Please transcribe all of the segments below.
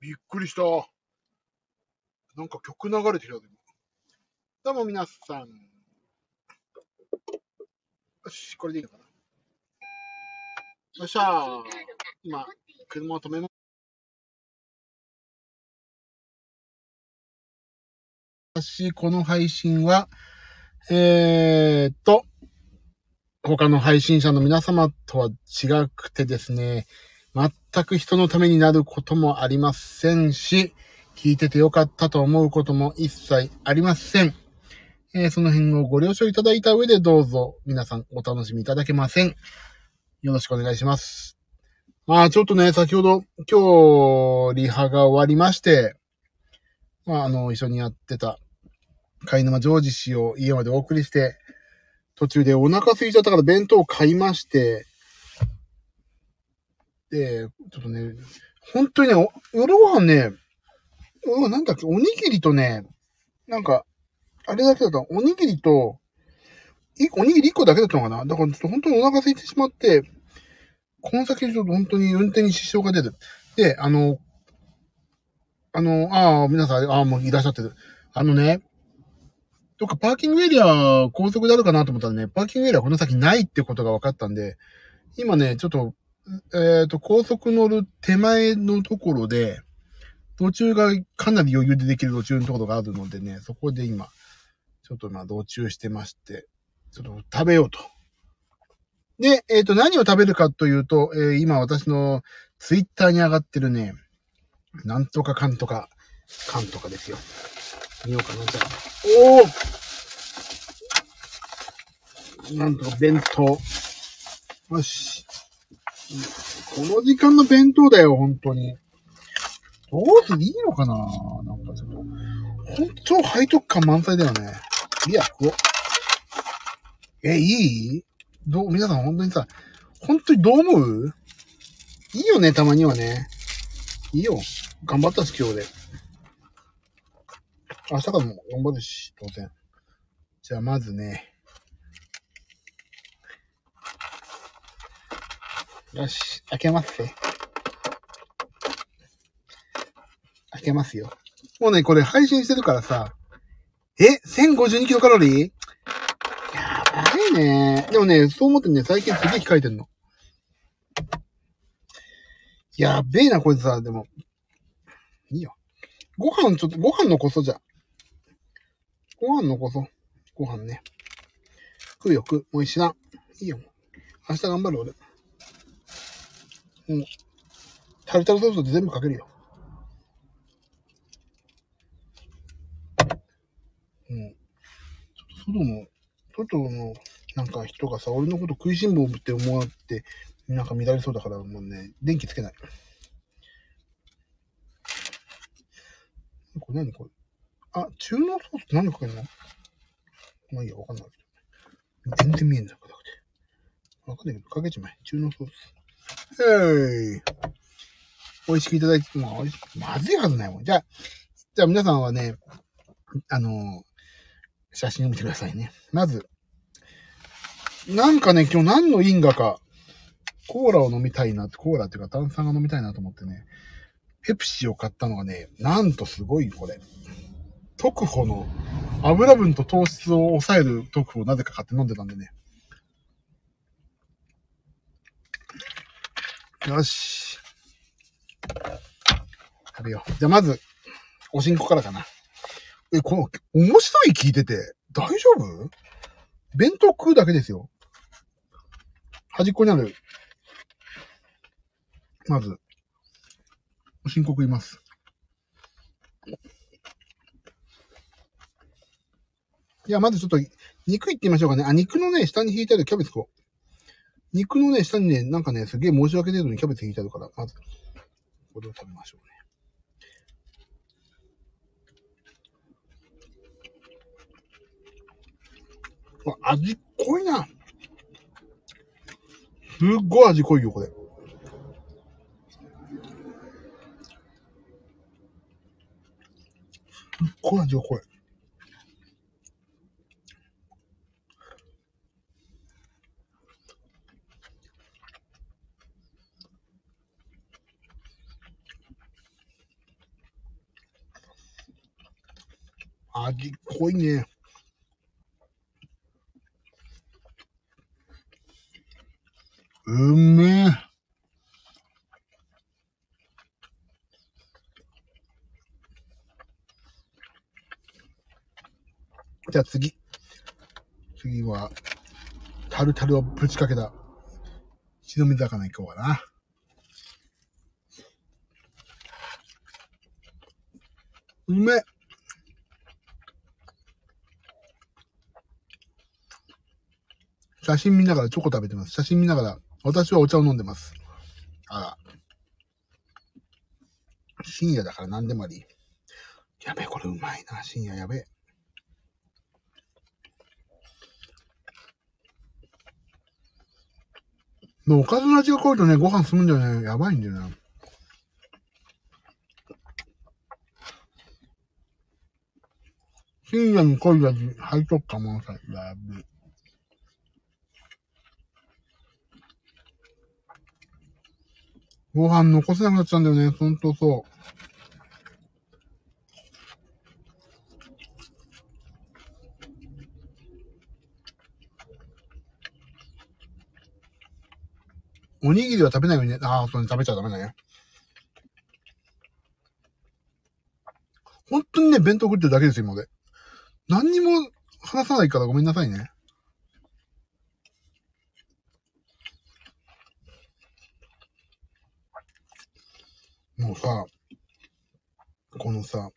びっくりした。なんか曲流れてきたぞ、今。どうも皆さん。よし、これでいいのかな。よっしゃー。今、車を止めますし、この配信は、えーっと、他の配信者の皆様とは違くてですね、全く人のためになることもありませんし、聞いててよかったと思うことも一切ありません。えーその辺をご了承いただいた上でどうぞ皆さんお楽しみいただけません。よろしくお願いします。まあちょっとね、先ほど今日リハが終わりまして、まああの、一緒にやってた貝沼ジョージ氏を家までお送りして、途中でお腹空いちゃったから弁当を買いまして、ちょっとね、本当にね、夜ご飯ね、うん、なんだっけ、おにぎりとね、なんか、あれだけだった、おにぎりと、おにぎり1個だけだったのかな？だからちょっと本当にお腹空いてしまって、この先ちょっと本当に運転に支障が出る。で、あの、あの、ああ、皆さん、ああ、もういらっしゃってる。あのね、どっかパーキングエリア高速であるかなと思ったらね、パーキングエリアこの先ないってことが分かったんで、今ね、ちょっと、えっ、と、高速乗る手前のところで、途中がかなり余裕でできる途中のところがあるのでね、そこで今、ちょっとまあ道中してまして、ちょっと食べようと。で、えっ、と、何を食べるかというと、えー今私のツイッターに上がってるね、なんとかかんとか、かんとかですよ。見ようかな、じゃあ。おおなんとか弁当。よし。この時間の弁当だよ、本当に。どうするいいのかななんかちょっと。本当背徳感満載だよね。いや、食おう。え、いい？どう、皆さん本当にさ、本当にどう思う？いいよね、たまにはね。いいよ。頑張ったし、今日で。明日からも頑張るし、当然。じゃあ、まずね。よし、開けますね。開けますよ。もうね、これ配信してるからさ。え ?1052 キロカロリー？やばいね。でもね、そう思ってね、最近すげえ控えてんの。やべえな、こいつさ、でも。いいよ。ご飯ちょっと、ご飯残そうじゃん。ご飯残そう。ご飯ね。食うよ、食う。もう一段。いいよ。明日頑張る、俺。うん。タルタルソースで全部かけるよ。うん。ちょっと外の、外の、なんか人がさ、俺のこと食いしん坊って思わって、なんか乱れそうだから、もうね、電気つけない。これ何これ？あ、中濃ソースって何かけんの？まあいいや、わかんないけど。全然見えんな、硬くて。わかんないけど、かけちまえ。中濃ソース。へい。美味しくいただいて、まあ、まずいはずないもん。じゃあ、じゃあ皆さんはね、あの写真を見てくださいね。まず、なんかね、今日何の因果か、コーラを飲みたいなって、コーラっていうか炭酸が飲みたいなと思ってね、ペプシを買ったのがね、なんとすごいこれ。特保の油分と糖質を抑える特保をなぜか買って飲んでたんでね。よし。食べよう。じゃあまず、おしんこからかな。え、この、面白い聞いてて、大丈夫？弁当食うだけですよ。端っこにある。まず、おしんこ食います。いや、まずちょっと、肉いってみましょうかね。あ、肉のね、下に引いてあるキャベツこう。肉のね、下にね、なんかね、すげえ申し訳程度にキャベツ引いてあるから、まず、これを食べましょうね。味濃いな。すっごい味濃いよ、これ。すっごい味が濃い。味濃いね。うめえ。じゃあ次。次は、タルタルをぶちかけた、白身魚いこうかな。うめえ。写真見ながらチョコ食べてます。写真見ながら、私はお茶を飲んでます。あら。深夜だから何でもあり。やべえ、これうまいな。深夜やべえ。おかずの味が濃いとね、ご飯進むんだよね。やばいんだよね。深夜に濃い味、背徳感満載。やべえ。ご飯残せなくなっちゃうんだよね。ほんとそう。おにぎりは食べないようにね。ああ、そうね、食べちゃダメだね。本当にね、弁当食ってるだけですよ、今まで。何にも話さないからごめんなさいね。さ、このさ、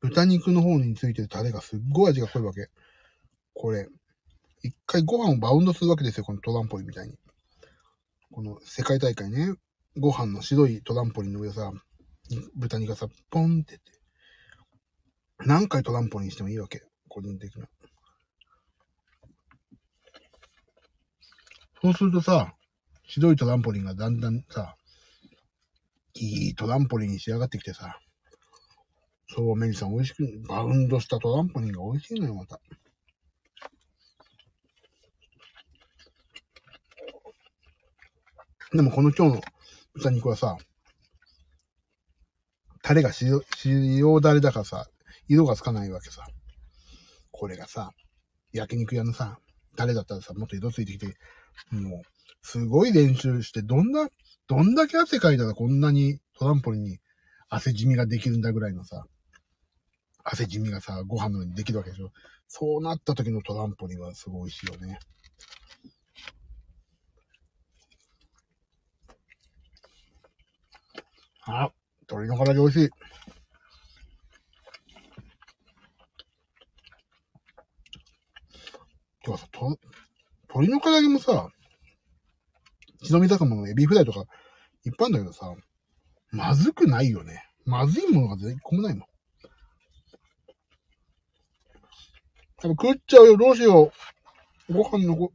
豚肉の方についてるタレがすっごい味が濃いわけ。これ、一回ご飯をバウンドするわけですよ、このトランポリンみたいに。この世界大会ね、ご飯の白いトランポリンの上さ、豚肉がさ、ポンってって、何回トランポリンしてもいいわけ。個人的な。そうするとさ、白いトランポリンがだんだんさ、いいトランポリンに仕上がってきてさ、そう、メリさん美味しく、バウンドしたトランポリンが美味しいのよ、また。でもこの今日の豚肉はさ、タレが塩、塩だれだからさ、色がつかないわけさ。これがさ、焼肉屋のさ、タレだったらさ、もっと色ついてきて、もう、すごい練習して、どんな、どんだけ汗かいたらこんなにトランポリンに汗染みができるんだぐらいのさ、汗染みがさ、ご飯の上にできるわけでしょ。そうなった時のトランポリンはすごい美味しいよね。あ、鶏の唐揚げ美味しい。今日はさ、と、鶏の唐揚げもさ、白身魚のエビフライとかいっぱいあるんだけどさ、まずくないよね。まずいものが全個もないもん。多分食っちゃうよ、どうしよう。ご飯のご、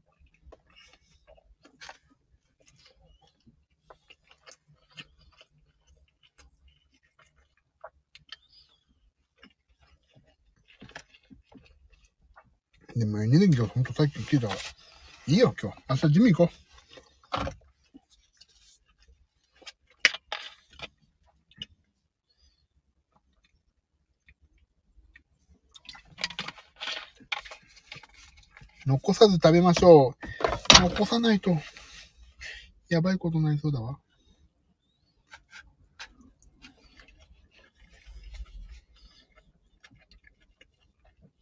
でもエネルギーがほんと最近切れたから。いいよ、今日。明日ジム行こう。残さず食べましょう。残さないと、やばいことになりそうだわ。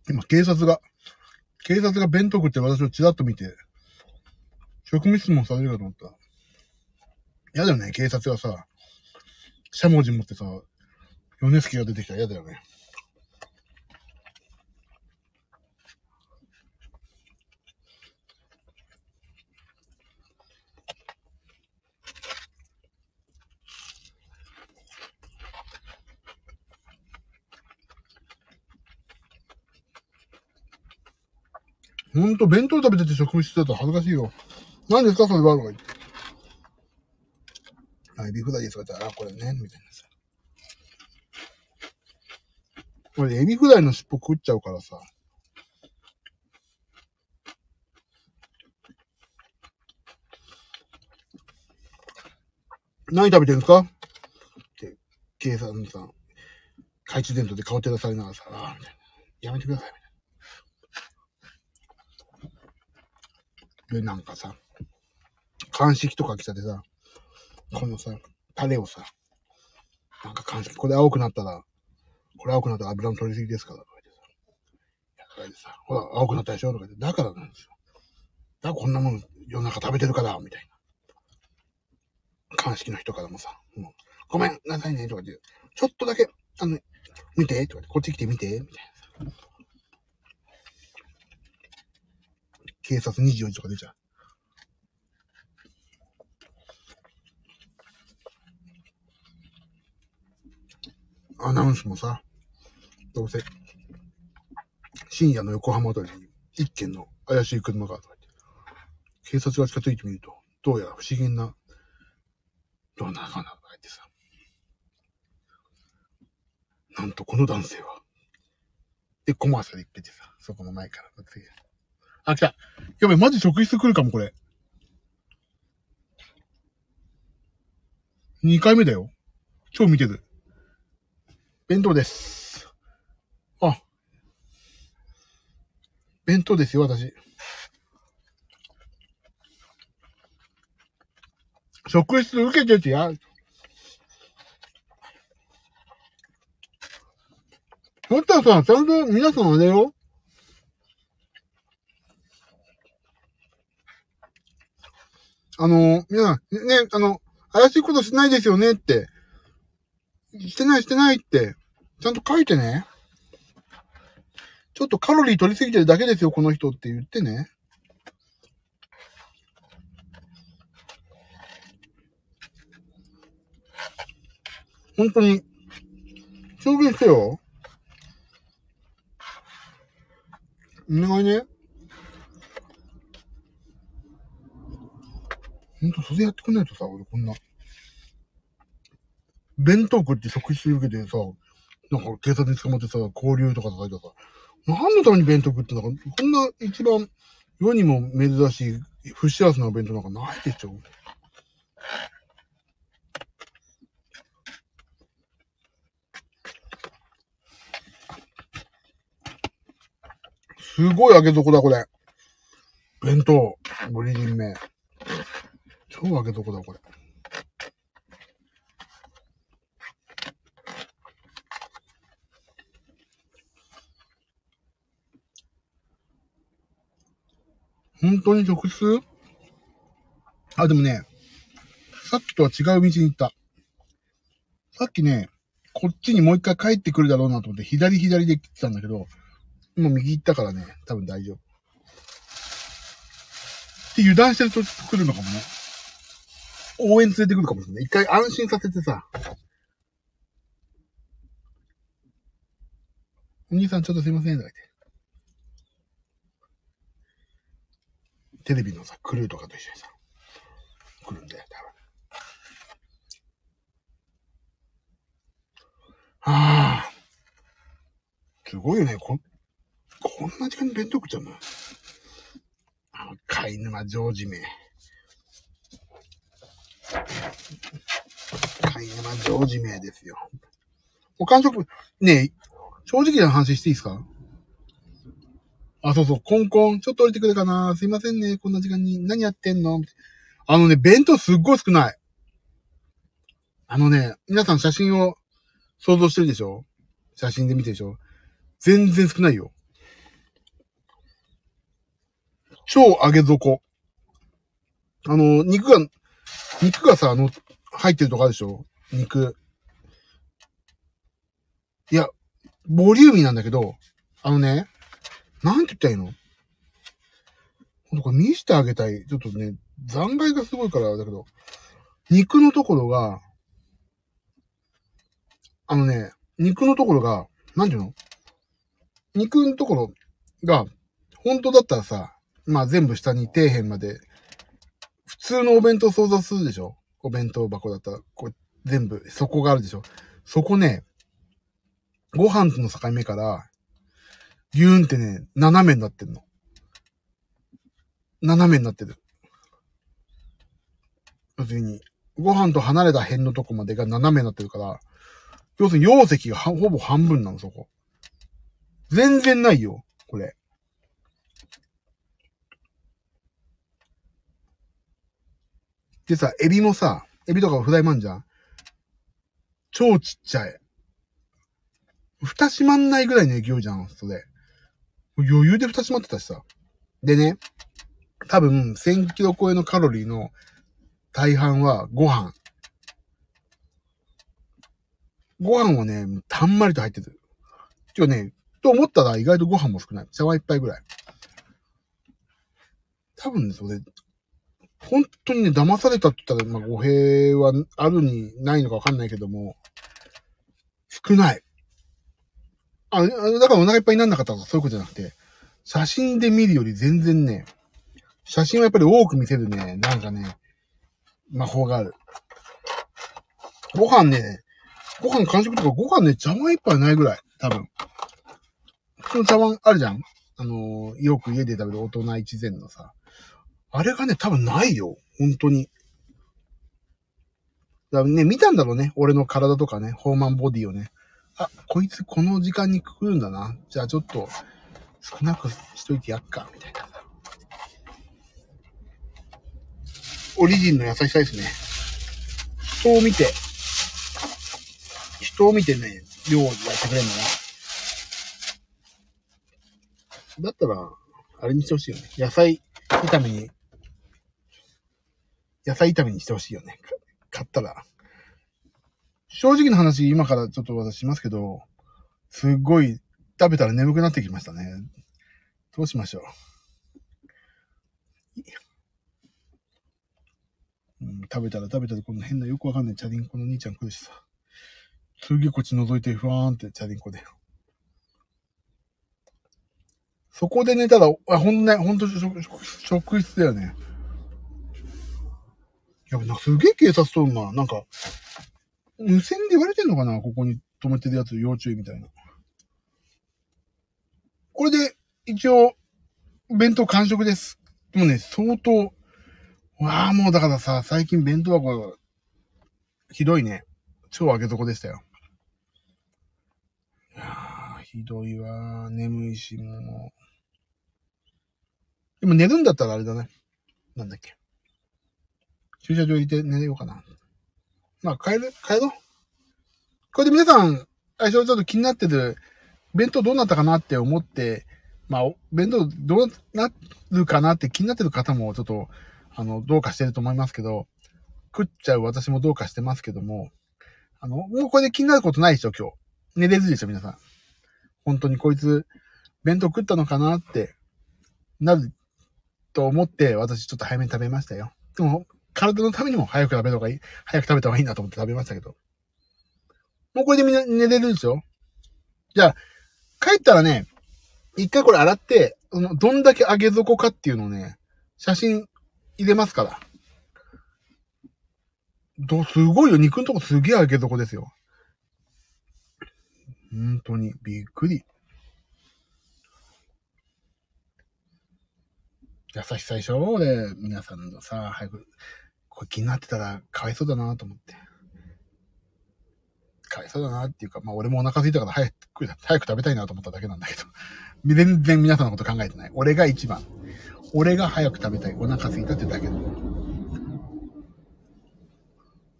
今、警察が、警察が弁当食って私をチラッと見て、職務質問されるかと思った。嫌だよね、警察がさ、しゃもじ持ってさ、米助が出てきたら嫌だよね。ほんと、弁当食べてて職務室だったら恥ずかしいよ。何ですか？それはとか言って。あ、エビフライですかって言ったら、あ、これね、みたいなさ。俺、エビフライの尻尾食っちゃうからさ。何食べてるんですか？って、警察さん、懐中電灯で顔照らされながらさ、ああ、みたいな。やめてください、みたいなで、なんかさ、鑑識とか来たでさ、このさ、タレをさ、なんか鑑識、これ青くなったら、これ青くなったら油の取りすぎですから、とか言ってさ。や、とか言ってさ、ほら、青くなったでしょ？とか言って、だからなんですよ。だからこんなもの世の中食べてるから、みたいな。鑑識の人からもさ、もうごめんなさいね、とか言って、ちょっとだけ、あの、見て、とか言って、こっち来て見て、みたいな。警察24時とか出ちゃう。アナウンスもさ、どうせ、深夜の横浜あたりに一軒の怪しい車がとか言って、警察が近づいてみると、どうやら不思議な、どうなかなってさ、なんとこの男性は、で、コマーシャル行っててさ、そこの前から。あ、来た。やばい、マジ職質来るかも、これ。2回目だよ。超見てる。弁当です。あ。弁当ですよ、私。職質受けててや。そしたらさ、ちゃんと皆さんあれよ。あの、皆さん、ね、あの、怪しいことしないですよねって。してないしてないって。ちゃんと書いてね。ちょっとカロリー取りすぎてるだけですよ、この人って言ってね。本当に、証言してよ。お願いね。ほんと、それやってくんないとさ、俺こんな。弁当食って職質受けてさ、なんか警察に捕まってさ、交流とかさ、いてさ、何のために弁当食ってんだか、こんな一番世にも珍しい不幸せな弁当なんかないでしょ。すごい揚げ底だ、これ。弁当、ブリリン目。超揚げ底だ、これ。本当に直通？あ、でもね、さっきとは違う道に行った。さっきね、こっちにもう一回帰ってくるだろうなと思って、左左で来てたんだけど、今右行ったからね、多分大丈夫。で、油断してると来るのかもね。応援連れてくるかもしれない。一回安心させてさ。お兄さんちょっとすいません、とか言って。テレビのさ、クルーとかと一緒にさ、来るんだよ、多分。ああ。すごいよね。こ、こんな時間に弁当食っちゃうの？あの、貝沼ジョージ名。貝沼ジョージ名ですよ。お完食、ねえ、正直な話していいですか？あ、そうそう、コンコン、ちょっと降りてくれかなすいませんね、こんな時間に。何やってんの？あのね、弁当すっごい少ない。あのね、皆さん写真を想像してるでしょ？写真で見てるでしょ？全然少ないよ。超揚げ底。あの、肉が、肉がさ、あの、入ってるとこあるでしょ？肉。いや、ボリューミーなんだけど、あのね、なんて言ったらいいの？ほんとこれ見してあげたい。ちょっとね、残骸がすごいからだけど、肉のところが、あのね、肉のところが、なんていうの？肉のところが、本当だったらさ、まあ全部下に底辺まで、通のお弁当想像するでしょ？お弁当箱だったら、こう全部底があるでしょ？そこね、ご飯との境目から、ギューンってね、斜めになってんの。斜めになってる。要するに、ご飯と離れた辺のとこまでが斜めになってるから、要するに容積がほぼ半分なの、そこ。全然ないよ、これ。でさ、エビもさ、エビとかフライマンじゃん？超ちっちゃい。蓋閉まんないぐらいの勢いじゃん、それ。余裕で蓋閉まってたしさ。でね、多分、1000キロ超えのカロリーの大半はご飯。ご飯はね、たんまりと入ってる。今日ね、と思ったら意外とご飯も少ない。茶碗一杯ぐらい。多分ね、それ、本当にね、騙されたって言ったら、まあ、語弊はあるにないのかわかんないけども、少ない。あ、だからお腹いっぱいになんなかったとかそういうことじゃなくて、写真で見るより全然ね、写真はやっぱり多く見せるね、なんかね、魔法がある。ご飯ね、ご飯完食とかご飯ね、茶碗一杯ないぐらい、多分。普通の茶碗あるじゃんあのー、よく家で食べる大人一膳のさ。あれがね、多分ないよ。本当に。だね、見たんだろうね。俺の体とかね、ホーマンボディをね。あ、こいつこの時間に来るんだな。じゃあちょっと、少なくしといてやっか、みたいな。オリジンの優しさですね。人を見て、人を見てね、料理やってくれるんだな。だったら、あれにしてほしいよね。野菜炒めに、野菜炒めにしてほしいよね。買ったら。正直な話、今からちょっと私しますけど、すっごい食べたら眠くなってきましたね。どうしましょう。うん、食べたら食べたらこの変なよくわかんないチャリンコの兄ちゃん来るしさ。すげえこっち覗いてふわーんってチャリンコで。そこで寝たら、あ、ほんとね、ほんと職職質だよね。やっぱすげえ警察とんな。なんか、無線で言われてんのかなここに止めてるやつ要注意みたいな。これで、一応、弁当完食です。でもね、相当、わあ、もうだからさ、最近弁当箱、ひどいね。超上げ底でしたよ。いやー、ひどいわ眠いし、もう。でも寝るんだったらあれだね。なんだっけ。駐車場入れて寝ようかな。まあ、帰る、帰ろう。これで皆さん、最初ちょっと気になってる、弁当どうなったかなって思って、まあ、弁当どうなるかなって気になってる方もちょっと、あの、どうかしてると思いますけど、食っちゃう私もどうかしてますけども、あの、もうこれで気になることないでしょ、今日。寝れずでしょ、皆さん。本当にこいつ、弁当食ったのかなって、なると思って、私ちょっと早めに食べましたよ。でも、体のためにも早く食べた方がいい、早く食べた方がいいなと思って食べましたけど。もうこれでみんな寝れるでしょじゃあ、帰ったらね、一回これ洗って、どんだけ上げ底かっていうのをね、写真入れますから。ど、すごいよ。肉のとこすげえ上げ底ですよ。本当に、びっくり。優しさでしょ？俺、皆さんのさ、早く、これ気になってたらかわいそうだなと思って。かわいそうだなっていうか、まあ俺もお腹空いたから早く、早く食べたいなと思っただけなんだけど。全然皆さんのこと考えてない。俺が一番。俺が早く食べたい。お腹空いたってだけの。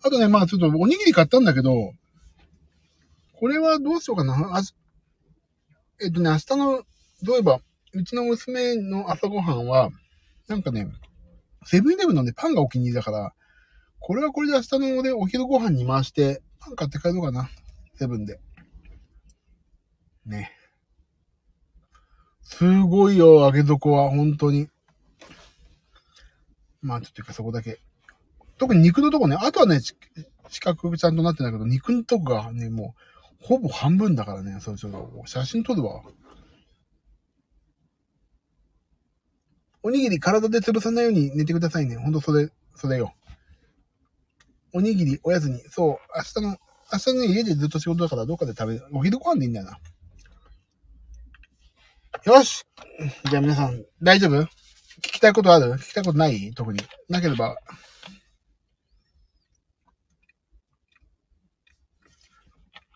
あとね、まあちょっとおにぎり買ったんだけど、これはどうしようかな。あえっとね、明日の、どういえば、うちの娘の朝ごはんは、なんかね、セブンイレブンのね、パンがお気に入りだから、これはこれで明日の俺、お昼ご飯に回して、パン買って帰ろうかな。セブンで。ね。すごいよ、揚げ底は、本当に。まあ、ちょっとかそこだけ。特に肉のとこね、あとはね、四角くちゃんとなってないけど、肉のとこがね、もう、ほぼ半分だからね、それちょっと、写真撮るわ。おにぎり体で潰さないように寝てくださいね。ほんとそれ、それよ。おにぎり、おやつに、そう、明日の、明日ね、家でずっと仕事だからどっかで食べる。お昼ご飯でいいんだよな。よしじゃあ皆さん、大丈夫？聞きたいことある？聞きたいことない？特に。なければ。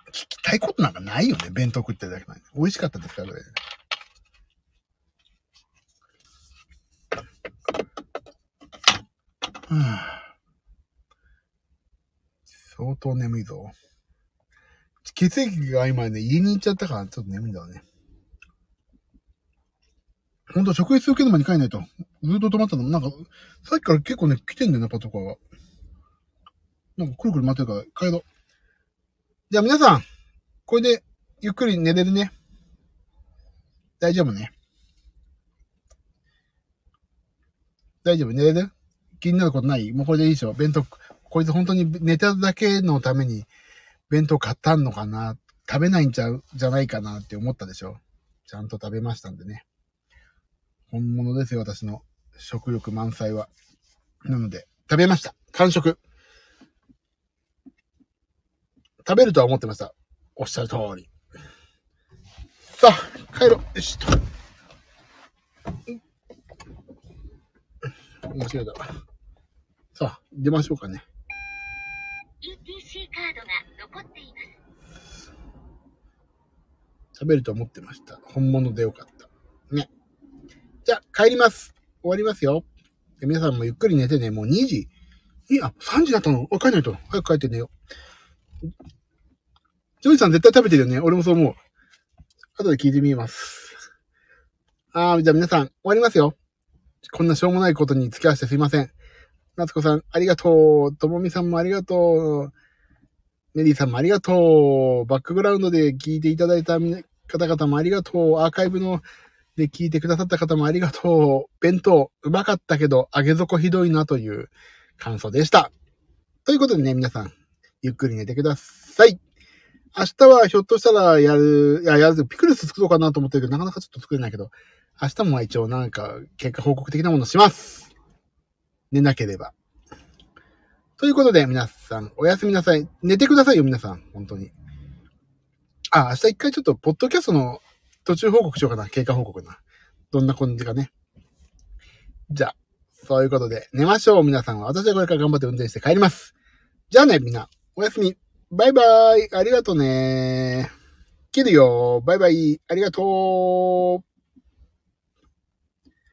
聞きたいことなんかないよね。弁当食ってるだけなのに。美味しかったですか、これ。はあ相当眠いぞ。血液が今ね、家に行っちゃったからちょっと眠いんだろうね。ほんと、職質受ける前に帰んないと。ずっと止まったの。なんか、さっきから結構ね、来てんだよな、パトカーが。なんか、くるくる待ってるから、帰ろう。じゃあ皆さん、これで、ゆっくり寝れるね。大丈夫ね。大丈夫寝れる？気になることない？もうこれでいいでしょ弁当、こいつ本当に寝ただけのために弁当買ったんのかな？食べないんちゃう、じゃないかなって思ったでしょちゃんと食べましたんでね。本物ですよ、私の食欲満載は。なので、食べました。完食。食べるとは思ってました。おっしゃる通り。さあ、帰ろう。よしと。間違えた。さあ、出ましょうかね。ETC カードが残っています。食べると思ってました。本物でよかった。ね。じゃあ、帰ります。終わりますよ。で皆さんもゆっくり寝てね。もう2時。いや、3時だったの？帰んないと。早く帰って寝よう。ジョイさん絶対食べてるよね。俺もそう思う。後で聞いてみます。あー、じゃあ皆さん、終わりますよ。こんなしょうもないことに付き合わせてすいません。夏子さん、ありがとう。ともみさんもありがとう。メリーさんもありがとう。バックグラウンドで聞いていただいた方々もありがとう。アーカイブので聞いてくださった方もありがとう。弁当、うまかったけど、揚げ底ひどいなという感想でした。ということでね、皆さん、ゆっくり寝てください。明日はひょっとしたらやる、いや、やる、ピクルス作ろうかなと思ってるけど、なかなかちょっと作れないけど、明日も一応なんか、結果報告的なものします。寝なければ。ということで、皆さん、おやすみなさい。寝てくださいよ、皆さん。本当に。あ、明日一回ちょっと、ポッドキャストの途中報告しようかな。経過報告な。どんな感じかね。じゃあ、そういうことで、寝ましょう、皆さんは。私はこれから頑張って運転して帰ります。じゃあね、みんな。おやすみ。バイバイ。ありがとうね。切るよ。バイバイ。ありがとう。